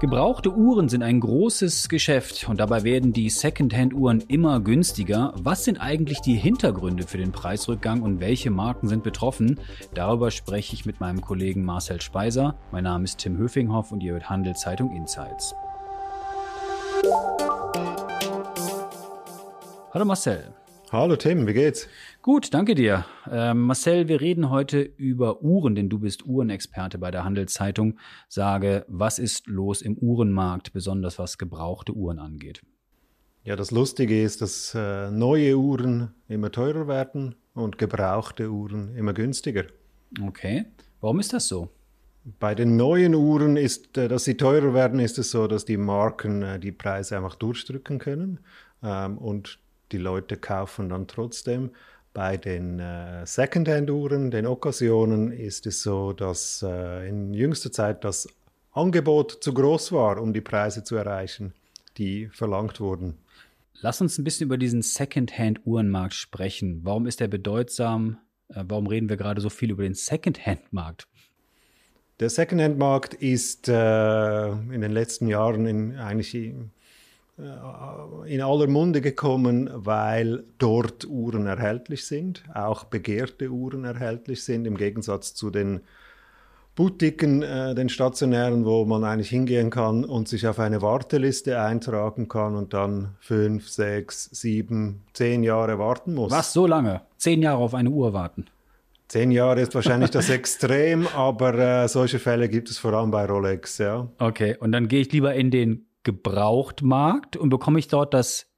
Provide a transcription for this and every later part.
Gebrauchte Uhren sind ein großes Geschäft und dabei werden die Secondhand-Uhren immer günstiger. Was sind eigentlich die Hintergründe für den Preisrückgang und welche Marken sind betroffen? Darüber spreche ich mit meinem Kollegen Marcel Speiser. Mein Name ist Tim Höfinghoff und ihr hört Handelszeitung Insights. Hallo Marcel. Hallo Tim, wie geht's? Gut, danke dir. Äh, Marcel, wir reden heute über Uhren, denn du bist Uhrenexperte bei der Handelszeitung. Sage, was ist los im Uhrenmarkt, besonders was gebrauchte Uhren angeht? Ja, das Lustige ist, dass äh, neue Uhren immer teurer werden und gebrauchte Uhren immer günstiger. Okay, warum ist das so? Bei den neuen Uhren ist, äh, dass sie teurer werden, ist es so, dass die Marken äh, die Preise einfach durchdrücken können. Ähm, und die Leute kaufen dann trotzdem. Bei den äh, Secondhand-Uhren, den Okkasionen, ist es so, dass äh, in jüngster Zeit das Angebot zu groß war, um die Preise zu erreichen, die verlangt wurden. Lass uns ein bisschen über diesen Secondhand-Uhrenmarkt sprechen. Warum ist der bedeutsam? Äh, warum reden wir gerade so viel über den Secondhand-Markt? Der Secondhand-Markt ist äh, in den letzten Jahren in, eigentlich in aller Munde gekommen, weil dort Uhren erhältlich sind, auch begehrte Uhren erhältlich sind, im Gegensatz zu den Boutiquen, äh, den stationären, wo man eigentlich hingehen kann und sich auf eine Warteliste eintragen kann und dann fünf, sechs, sieben, zehn Jahre warten muss. Was, so lange? Zehn Jahre auf eine Uhr warten? Zehn Jahre ist wahrscheinlich das Extrem, aber äh, solche Fälle gibt es vor allem bei Rolex, ja. Okay, und dann gehe ich lieber in den Gebrauchtmarkt und bekomme ich dort das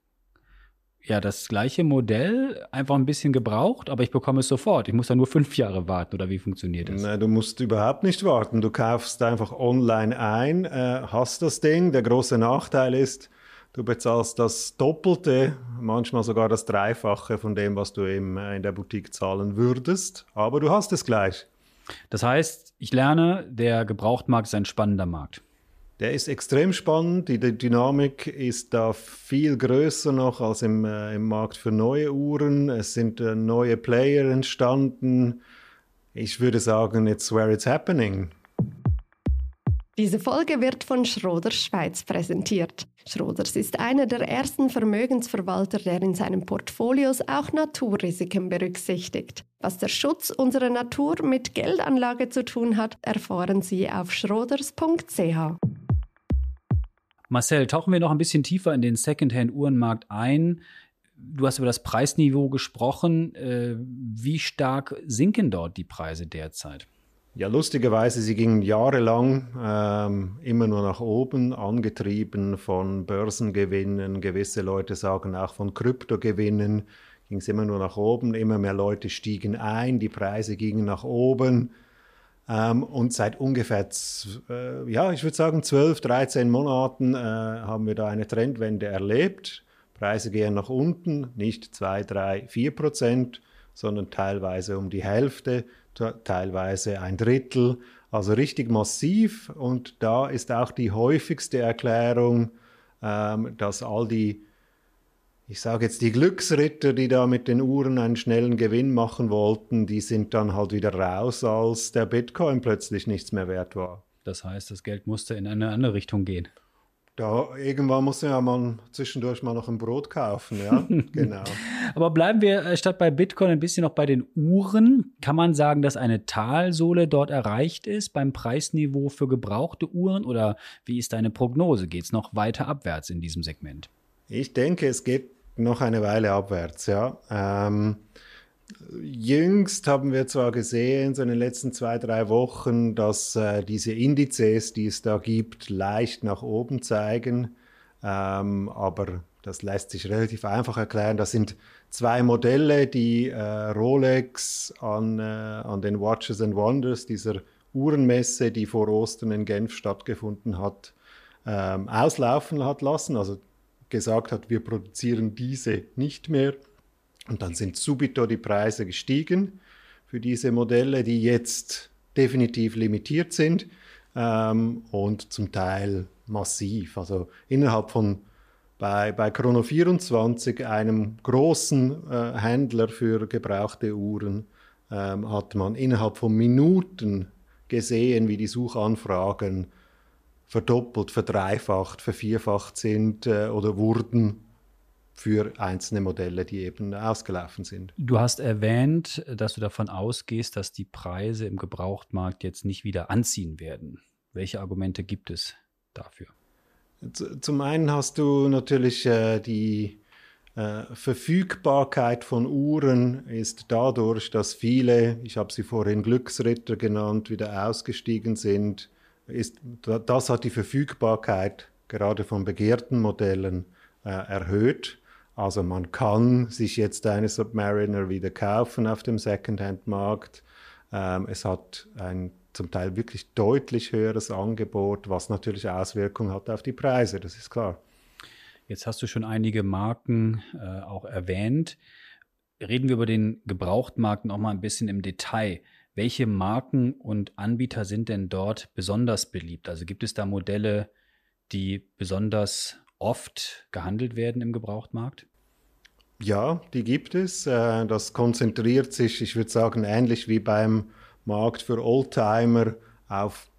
ja das gleiche Modell, einfach ein bisschen gebraucht, aber ich bekomme es sofort. Ich muss da nur fünf Jahre warten oder wie funktioniert das? Nein, du musst überhaupt nicht warten. Du kaufst einfach online ein, äh, hast das Ding. Der große Nachteil ist, du bezahlst das Doppelte, manchmal sogar das Dreifache von dem, was du im, äh, in der Boutique zahlen würdest, aber du hast es gleich. Das heißt, ich lerne, der Gebrauchtmarkt ist ein spannender Markt. Der ist extrem spannend. Die, die, Dynamik ist da viel größer noch als im, äh, im Markt für neue Uhren. Es sind äh, neue Player entstanden. Ich würde sagen, it's where it's happening. Diese Folge wird von Schroders Schweiz präsentiert. Schroders ist einer der ersten Vermögensverwalter, der in seinen Portfolios auch Naturrisiken berücksichtigt. Was der Schutz unserer Natur mit Geldanlage zu tun hat, erfahren Sie auf schroders.ch. Marcel, tauchen wir noch ein bisschen tiefer in den Secondhand-Uhrenmarkt ein. Du hast über das Preisniveau gesprochen. Äh, wie stark sinken dort die Preise derzeit? Ja, lustigerweise, sie gingen jahrelang ähm, immer nur nach oben, angetrieben von Börsengewinnen. Gewisse Leute sagen auch von Kryptogewinnen ging es immer nur nach oben. Immer mehr Leute stiegen ein, die Preise gingen nach oben. Ähm, und seit ungefähr, äh, ja, ich würde sagen, 12, 13 Monaten äh, haben wir da eine Trendwende erlebt. Preise gehen nach unten, nicht 2, 3, 4 Prozent, sondern teilweise um die Hälfte, teilweise ein Drittel. Also richtig massiv. Und da ist auch die häufigste Erklärung, ähm, dass all die ich sage jetzt, die Glücksritter, die da mit den Uhren einen schnellen Gewinn machen wollten, die sind dann halt wieder raus, als der Bitcoin plötzlich nichts mehr wert war. Das heißt, das Geld musste in eine andere Richtung gehen. Da irgendwann muss ja man zwischendurch mal noch ein Brot kaufen, ja, genau. Aber bleiben wir äh, statt bei Bitcoin ein bisschen noch bei den Uhren. Kann man sagen, dass eine Talsohle dort erreicht ist beim Preisniveau für gebrauchte Uhren oder wie ist deine Prognose? Geht es noch weiter abwärts in diesem Segment? Ich denke, es geht noch eine Weile abwärts, ja. Ähm, jüngst haben wir zwar gesehen, so in den letzten zwei, drei Wochen, dass äh, diese Indizes, die es da gibt, leicht nach oben zeigen, ähm, aber das lässt sich relativ einfach erklären. Das sind zwei Modelle, die äh, Rolex an, äh, an den Watches and Wonders, dieser Uhrenmesse, die vor Ostern in Genf stattgefunden hat, ähm, auslaufen hat lassen. Also gesagt hat, wir produzieren diese nicht mehr. Und dann sind subito die Preise gestiegen für diese Modelle, die jetzt definitiv limitiert sind ähm, und zum Teil massiv. Also innerhalb von bei, bei Chrono 24, einem großen äh, Händler für gebrauchte Uhren, ähm, hat man innerhalb von Minuten gesehen, wie die Suchanfragen verdoppelt, verdreifacht, vervierfacht sind äh, oder wurden für einzelne Modelle, die eben ausgelaufen sind. Du hast erwähnt, dass du davon ausgehst, dass die Preise im Gebrauchtmarkt jetzt nicht wieder anziehen werden. Welche Argumente gibt es dafür? Zum einen hast du natürlich äh, die äh, Verfügbarkeit von Uhren ist dadurch, dass viele, ich habe sie vorhin Glücksritter genannt, wieder ausgestiegen sind. Ist, das hat die Verfügbarkeit gerade von begehrten Modellen äh, erhöht. Also man kann sich jetzt eine Submariner wieder kaufen auf dem Secondhand-Markt. Ähm, es hat ein zum Teil wirklich deutlich höheres Angebot, was natürlich Auswirkungen hat auf die Preise, das ist klar. Jetzt hast du schon einige Marken äh, auch erwähnt. Reden wir über den Gebrauchtmarkt noch mal ein bisschen im Detail. Welche Marken und Anbieter sind denn dort besonders beliebt? Also gibt es da Modelle, die besonders oft gehandelt werden im Gebrauchtmarkt? Ja, die gibt es. Äh, das konzentriert sich, ich würde sagen, ähnlich wie beim Markt für Oldtimer auf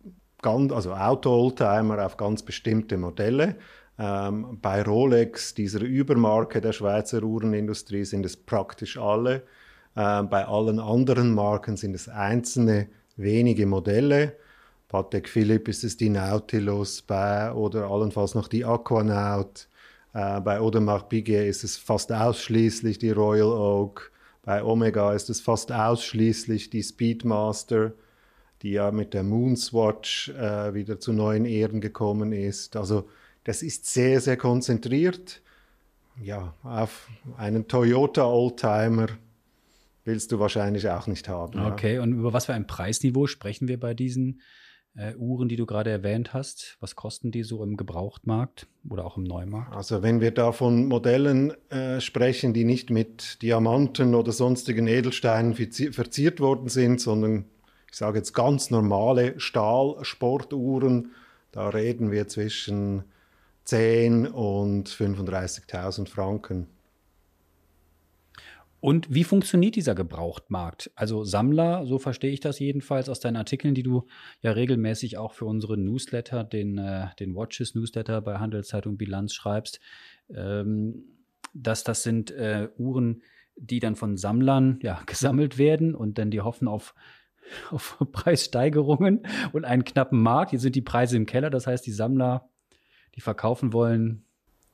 ganz, also Auto-Oldtimer auf ganz bestimmte Modelle. Ähm, bei Rolex, dieser Übermarke der Schweizer Uhrenindustrie, sind es praktisch alle. Ähm, bei allen anderen Marken sind es einzelne wenige Modelle. Patek Philippe ist es die Nautilus bei, oder allenfalls noch die Aquanaut. Äh, bei Audemars Piguet ist es fast ausschließlich die Royal Oak. Bei Omega ist es fast ausschließlich die Speedmaster, die ja mit der Moonswatch äh, wieder zu neuen Ehren gekommen ist. Also das ist sehr, sehr konzentriert. Ja, auf einen Toyota Oldtimer willst du wahrscheinlich auch nicht haben. Okay, ja. und über was für ein Preisniveau sprechen wir bei diesen äh, Uhren, die du gerade erwähnt hast? Was kosten die so im Gebrauchtmarkt oder auch im Neumarkt? Also wenn wir da von Modellen äh, sprechen, die nicht mit Diamanten oder sonstigen Edelsteinen verziert worden sind, sondern ich sage jetzt ganz normale Stahlsportuhren, da reden wir zwischen 10 und 35.000 Franken. Und wie funktioniert dieser Gebrauchtmarkt? Also Sammler, so verstehe ich das jedenfalls aus deinen Artikeln, die du ja regelmäßig auch für unsere Newsletter, den, äh, den Watches Newsletter bei Handelszeitung Bilanz schreibst, ähm, dass das sind äh, Uhren, die dann von Sammlern ja, gesammelt werden und dann die hoffen auf, auf Preissteigerungen und einen knappen Markt. Hier sind die Preise im Keller, das heißt, die Sammler, die verkaufen wollen,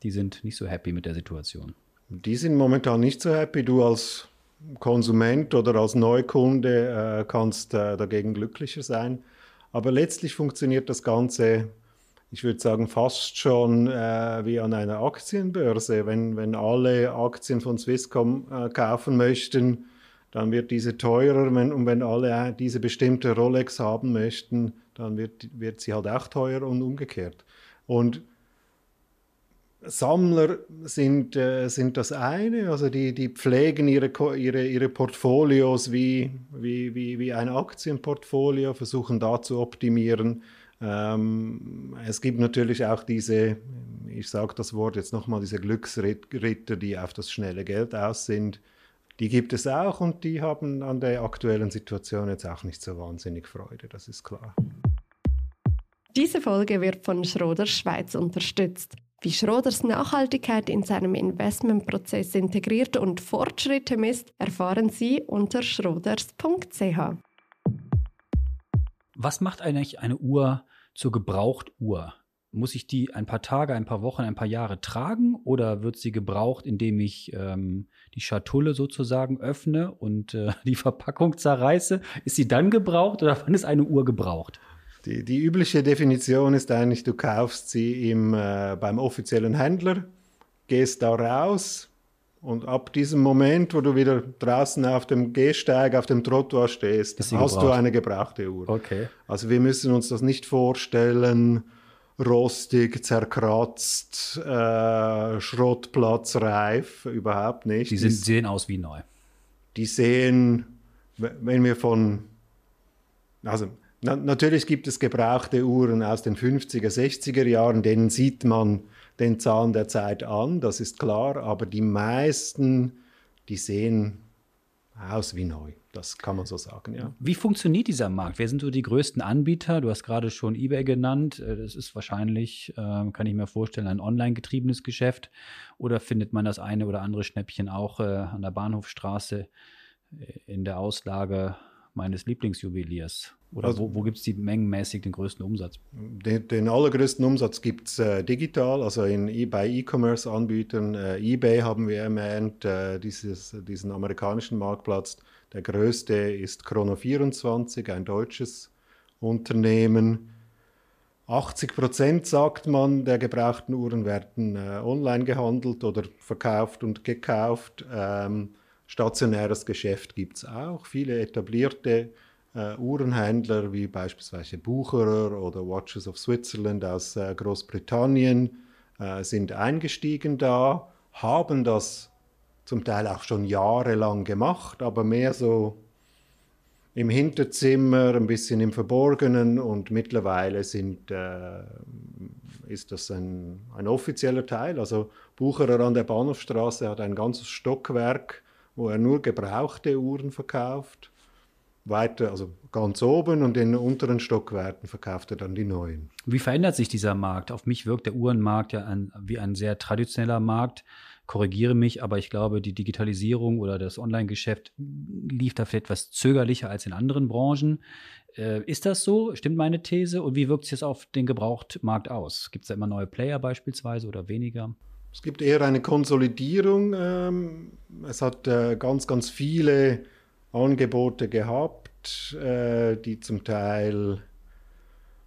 die sind nicht so happy mit der Situation. Die sind momentan nicht so happy. Du als Konsument oder als Neukunde äh, kannst äh, dagegen glücklicher sein. Aber letztlich funktioniert das Ganze, ich würde sagen, fast schon äh, wie an einer Aktienbörse. Wenn, wenn alle Aktien von Swisscom äh, kaufen möchten, dann wird diese teurer. Wenn, und wenn alle diese bestimmte Rolex haben möchten, dann wird, wird sie halt auch teuer und umgekehrt. Und Sammler sind, äh, sind das eine, also die, die pflegen ihre, ihre, ihre Portfolios wie, wie, wie, wie ein Aktienportfolio, versuchen da zu optimieren. Ähm, es gibt natürlich auch diese, ich sage das Wort jetzt nochmal, diese Glücksritter, die auf das schnelle Geld aus sind. Die gibt es auch und die haben an der aktuellen Situation jetzt auch nicht so wahnsinnig Freude, das ist klar. Diese Folge wird von Schroder Schweiz unterstützt. Wie Schroders Nachhaltigkeit in seinem Investmentprozess integriert und Fortschritte misst, erfahren Sie unter schroders.ch. Was macht eigentlich eine Uhr zur Gebrauchtuhr? Muss ich die ein paar Tage, ein paar Wochen, ein paar Jahre tragen oder wird sie gebraucht, indem ich ähm, die Schatulle sozusagen öffne und äh, die Verpackung zerreiße? Ist sie dann gebraucht oder wann ist eine Uhr gebraucht? Die, die übliche Definition ist eigentlich, du kaufst sie im, äh, beim offiziellen Händler, gehst da raus und ab diesem Moment, wo du wieder draußen auf dem Gehsteig, auf dem Trottoir stehst, hast gebraucht. du eine gebrauchte Uhr. Okay. Also wir müssen uns das nicht vorstellen, rostig, zerkratzt, äh, schrottplatzreif, überhaupt nicht. Die sind, sehen aus wie neu. Die sehen, wenn wir von, also na, natürlich gibt es gebrauchte Uhren aus den 50er, 60er Jahren, denen sieht man den Zahn der Zeit an, das ist klar, aber die meisten, die sehen aus wie neu. Das kann man so sagen, ja. Wie funktioniert dieser Markt? Wer sind so die größten Anbieter? Du hast gerade schon eBay genannt. Äh, das ist wahrscheinlich, äh, kann ich mir vorstellen, ein online getriebenes Geschäft. Oder findet man das eine oder andere Schnäppchen auch äh, an der Bahnhofstraße in der Auslage meines Lieblingsjuweliers? Oder also, wo, wo gibt es die mengenmäßig den größten Umsatz? Den, den allergrößten Umsatz gibt es äh, digital, also in, e, bei E-Commerce-Anbietern. Äh, eBay haben wir erwähnt, äh, dieses, diesen amerikanischen Marktplatz. Der größte ist Chrono24, ein deutsches Unternehmen. 80 Prozent, sagt man, der gebrauchten Uhren werden äh, online gehandelt oder verkauft und gekauft. Ähm, stationäres Geschäft gibt es auch. Viele etablierte äh, Uhrenhändler wie beispielsweise Bucherer oder Watches of Switzerland aus äh, Großbritannien äh, sind eingestiegen da, haben das zum Teil auch schon jahrelang gemacht, aber mehr so im Hinterzimmer, ein bisschen im Verborgenen und mittlerweile sind, äh, ist das ein, ein offizieller Teil. Also Bucherer an der Bahnhofstraße hat ein ganzes Stockwerk, wo er nur gebrauchte Uhren verkauft weiter, also ganz oben und in den unteren Stockwerken verkauft er dann die neuen. Wie verändert sich dieser Markt? Auf mich wirkt der Uhrenmarkt ja ein, wie ein sehr traditioneller Markt. Korrigiere mich, aber ich glaube, die Digitalisierung oder das Online-Geschäft lief da vielleicht etwas zögerlicher als in anderen Branchen. Äh, ist das so? Stimmt meine These? Und wie wirkt sich das auf den Gebrauchtmarkt aus? Gibt es da immer neue Player beispielsweise oder weniger? Es gibt eher eine Konsolidierung. Ähm, es hat äh, ganz, ganz viele Angebote gehabt, äh, die zum Teil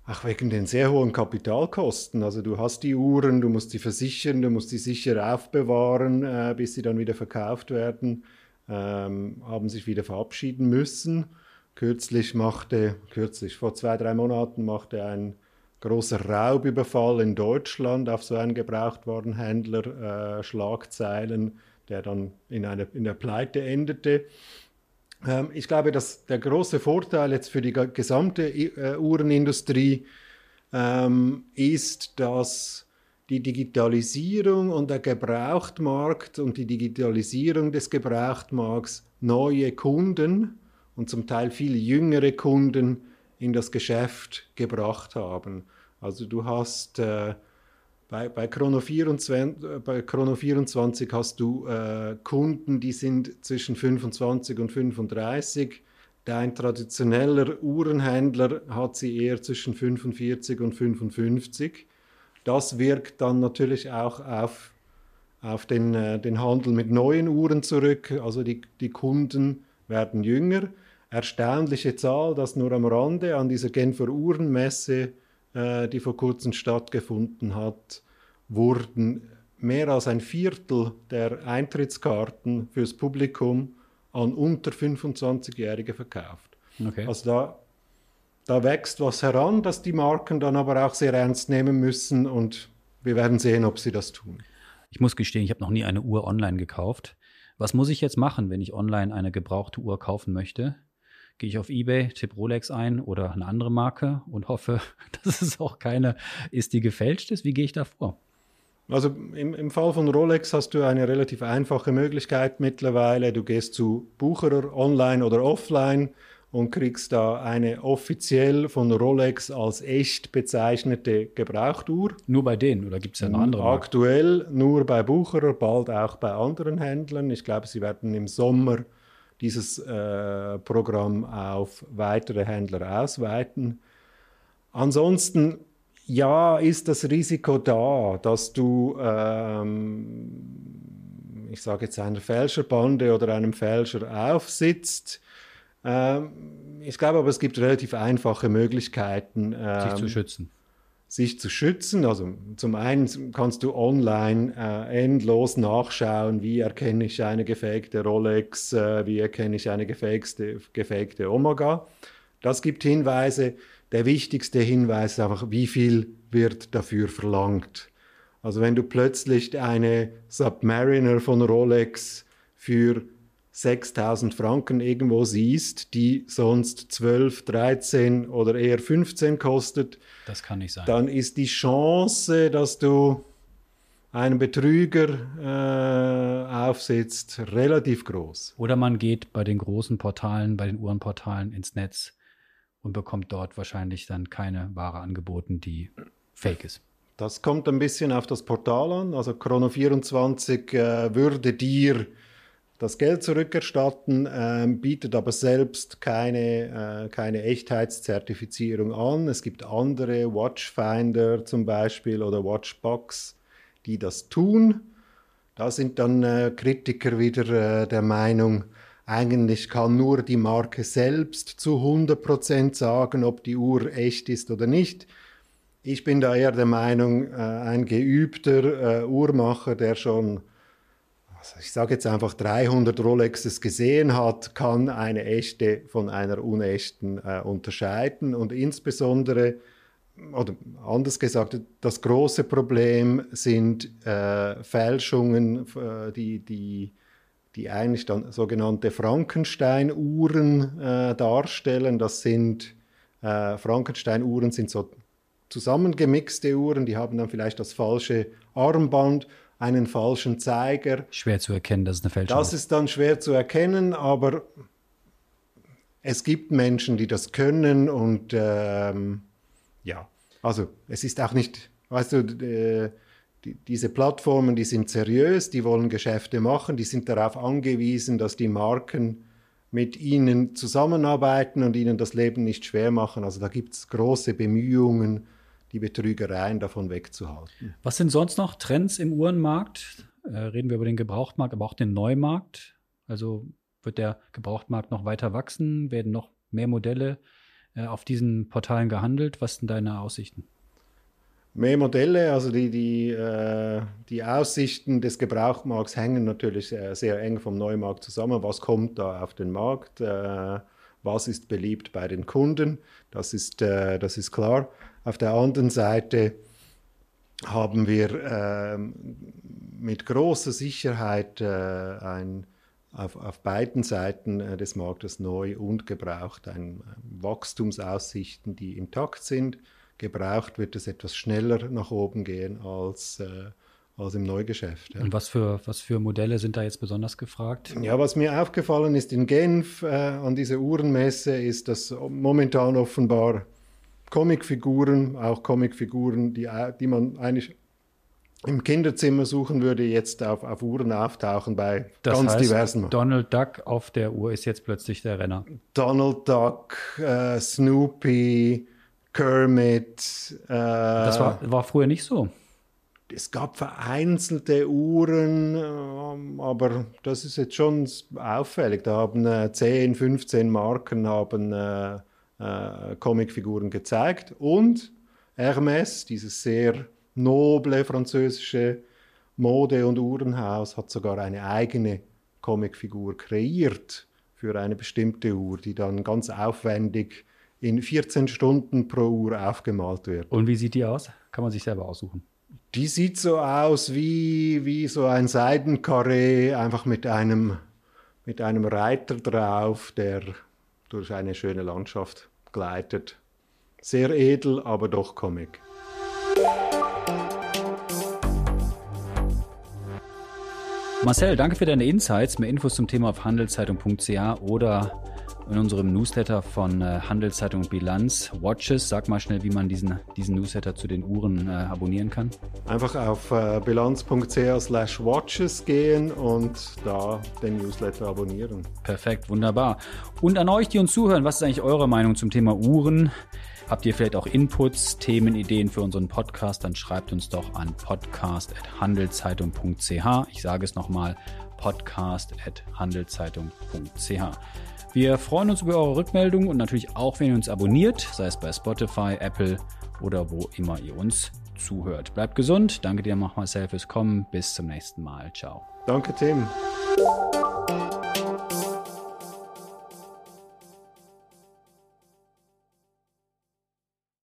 auch wegen den sehr hohen Kapitalkosten. Also du hast die Uhren, du musst sie versichern, du musst sie sicher aufbewahren, äh, bis sie dann wieder verkauft werden, ähm, haben sich wieder verabschieden müssen. Kürzlich machte, kürzlich vor zwei, drei Monaten machte ein großer Raubüberfall in Deutschland auf so einen Gebrauchtwarenhändler äh, Schlagzeilen, der dann in, eine, in der Pleite endete. Ähm, ich glaube, dass der große Vorteil jetzt für die gesamte äh, Uhrenindustrie ähm, ist, dass die Digitalisierung und der Gebrauchtmarkt und die Digitalisierung des Gebrauchtmarkts neue Kunden und zum Teil viel jüngere Kunden in das Geschäft gebracht haben. Also du hast äh, bei, bei, Chrono 24, äh, bei Chrono 24 hast du äh, Kunden, die sind zwischen 25 und 35. Dein traditioneller Uhrenhändler hat sie eher zwischen 45 und 55. Das wirkt dann natürlich auch auf, auf den, äh, den Handel mit neuen Uhren zurück. Also die, die Kunden werden jünger. Erstaunliche Zahl, dass nur am Rande an dieser Genfer Uhrenmesse äh, die vor kurzem stattgefunden hat, wurden mehr als ein Viertel der Eintrittskarten fürs Publikum an unter 25-Jährige verkauft. Okay. Also da, da wächst was heran, das die Marken dann aber auch sehr ernst nehmen müssen und wir werden sehen, ob sie das tun. Ich muss gestehen, ich habe noch nie eine Uhr online gekauft. Was muss ich jetzt machen, wenn ich online eine gebrauchte Uhr kaufen möchte? Gehe ich auf eBay, tippe Rolex ein oder eine andere Marke und hoffe, dass es auch keine ist, die gefälscht ist. Wie gehe ich da vor? Also im, im Fall von Rolex hast du eine relativ einfache Möglichkeit mittlerweile. Du gehst zu Bucherer online oder offline und kriegst da eine offiziell von Rolex als echt bezeichnete Gebrauchtuhr. Nur bei denen oder gibt es ja noch andere? Aktuell nur bei Bucherer, bald auch bei anderen Händlern. Ich glaube, sie werden im Sommer dieses äh, Programm auf weitere Händler ausweiten. Ansonsten, ja, ist das Risiko da, dass du, ähm, ich sage jetzt, einer Fälscherbande oder einem Fälscher aufsitzt. Ähm, ich glaube aber, es gibt relativ einfache Möglichkeiten, ähm, sich zu schützen sich zu schützen. Also zum einen kannst du online äh, endlos nachschauen, wie erkenne ich eine gefakte Rolex, äh, wie erkenne ich eine gefakte, gefakte Omega. Das gibt Hinweise. Der wichtigste Hinweis ist einfach, wie viel wird dafür verlangt. Also wenn du plötzlich eine Submariner von Rolex für 6000 Franken irgendwo siehst, die sonst 12, 13 oder eher 15 kostet, das kann nicht sein. Dann ist die Chance, dass du einem Betrüger äh, aufsitzt, relativ groß. Oder man geht bei den großen Portalen, bei den Uhrenportalen ins Netz und bekommt dort wahrscheinlich dann keine Ware angeboten, die fake ist. Das kommt ein bisschen auf das Portal an. Also Chrono24 äh, würde dir das Geld zurückerstatten, äh, bietet aber selbst keine, äh, keine Echtheitszertifizierung an. Es gibt andere, Watchfinder zum Beispiel oder Watchbox, die das tun. Da sind dann äh, Kritiker wieder äh, der Meinung, eigentlich kann nur die Marke selbst zu 100% sagen, ob die Uhr echt ist oder nicht. Ich bin da eher der Meinung, äh, ein geübter äh, Uhrmacher, der schon, also ich sage jetzt einfach 300 Rolexes gesehen hat, kann eine echte von einer unechten äh, unterscheiden. Und insbesondere, oder anders gesagt, das große Problem sind äh, Fälschungen, äh, die, die, die eigentlich dann sogenannte Frankenstein-Uhren äh, darstellen. Das sind Frankenstein-Uhren sind so zusammengemixte Uhren, die haben dann vielleicht das falsche Armband, einen falschen Zeiger. Schwer zu erkennen, dass es eine Fälschung ist. Das ist dann schwer zu erkennen, aber es gibt Menschen, die das können und ähm, ja, also es ist auch nicht, weißt du, äh, die, diese Plattformen, die sind seriös, die wollen Geschäfte machen, die sind darauf angewiesen, dass die Marken mit ihnen zusammenarbeiten und ihnen das Leben nicht schwer machen. Also da gibt es große Bemühungen, die Betrügereien davon wegzuhalten. Was sind sonst noch Trends im Uhrenmarkt? Äh, reden wir über den Gebrauchtmarkt, aber auch den Neumarkt. Also wird der Gebrauchtmarkt noch weiter wachsen? Werden noch mehr Modelle äh, auf diesen Portalen gehandelt? Was sind deine Aussichten? Mehr Modelle, also die, die, äh, die Aussichten des Gebrauchtmarkts hängen natürlich sehr, sehr, eng vom Neumarkt zusammen. Was kommt da auf den Markt? Äh, was ist beliebt bei den Kunden? Das ist, äh, das ist klar. Auf der anderen Seite haben wir äh, mit großer Sicherheit äh, ein, auf, auf, beiden Seiten äh, des Marktes neu und gebraucht ein, Wachstumsaussichten, die intakt sind. Gebraucht wird es etwas schneller nach oben gehen als, äh, als im Neugeschäft. Ja. Und was für, was für Modelle sind da jetzt besonders gefragt? Ja, was mir aufgefallen ist in Genf äh, an dieser Uhrenmesse, ist, dass momentan offenbar Comicfiguren, auch Comicfiguren, die, die man eigentlich im Kinderzimmer suchen würde, jetzt auf, auf Uhren auftauchen bei das ganz heißt, diversen. Donald Duck auf der Uhr ist jetzt plötzlich der Renner. Donald Duck, äh, Snoopy, Kermit. Äh, das war, war früher nicht so. Es gab vereinzelte Uhren, ähm, aber das ist jetzt schon auffällig. Da haben äh, 10, 15 Marken haben äh, Comicfiguren gezeigt. Und Hermès, dieses sehr noble französische Mode- und Uhrenhaus, hat sogar eine eigene Comicfigur kreiert für eine bestimmte Uhr, die dann ganz aufwendig in 14 Stunden pro Uhr aufgemalt wird. Und wie sieht die aus? Kann man sich selber aussuchen. Die sieht so aus wie, wie so ein Seidenkarree, einfach mit einem, mit einem Reiter drauf, der durch eine schöne Landschaft gleitet. Sehr edel, aber doch Comic. Marcel, danke für deine Insights. Mehr Infos zum Thema auf handelszeitung.ca oder in unserem Newsletter von äh, Handelszeitung Bilanz Watches. Sag mal schnell, wie man diesen, diesen Newsletter zu den Uhren äh, abonnieren kann. Einfach auf äh, bilanz.ca slash watches gehen und da den Newsletter abonnieren. Perfekt, wunderbar. Und an euch, die uns zuhören, was ist eigentlich eure Meinung zum Thema Uhren? Habt ihr vielleicht auch Inputs, Themen, Ideen für unseren Podcast? Dann schreibt uns doch an podcast.handelszeitung.ch. Ich sage es nochmal, podcast.handelszeitung.ch. Wir freuen uns über eure Rückmeldung und natürlich auch, wenn ihr uns abonniert, sei es bei Spotify, Apple oder wo immer ihr uns zuhört. Bleibt gesund. Danke dir nochmal, Marcel, fürs Kommen. Bis zum nächsten Mal. Ciao. Danke, Tim.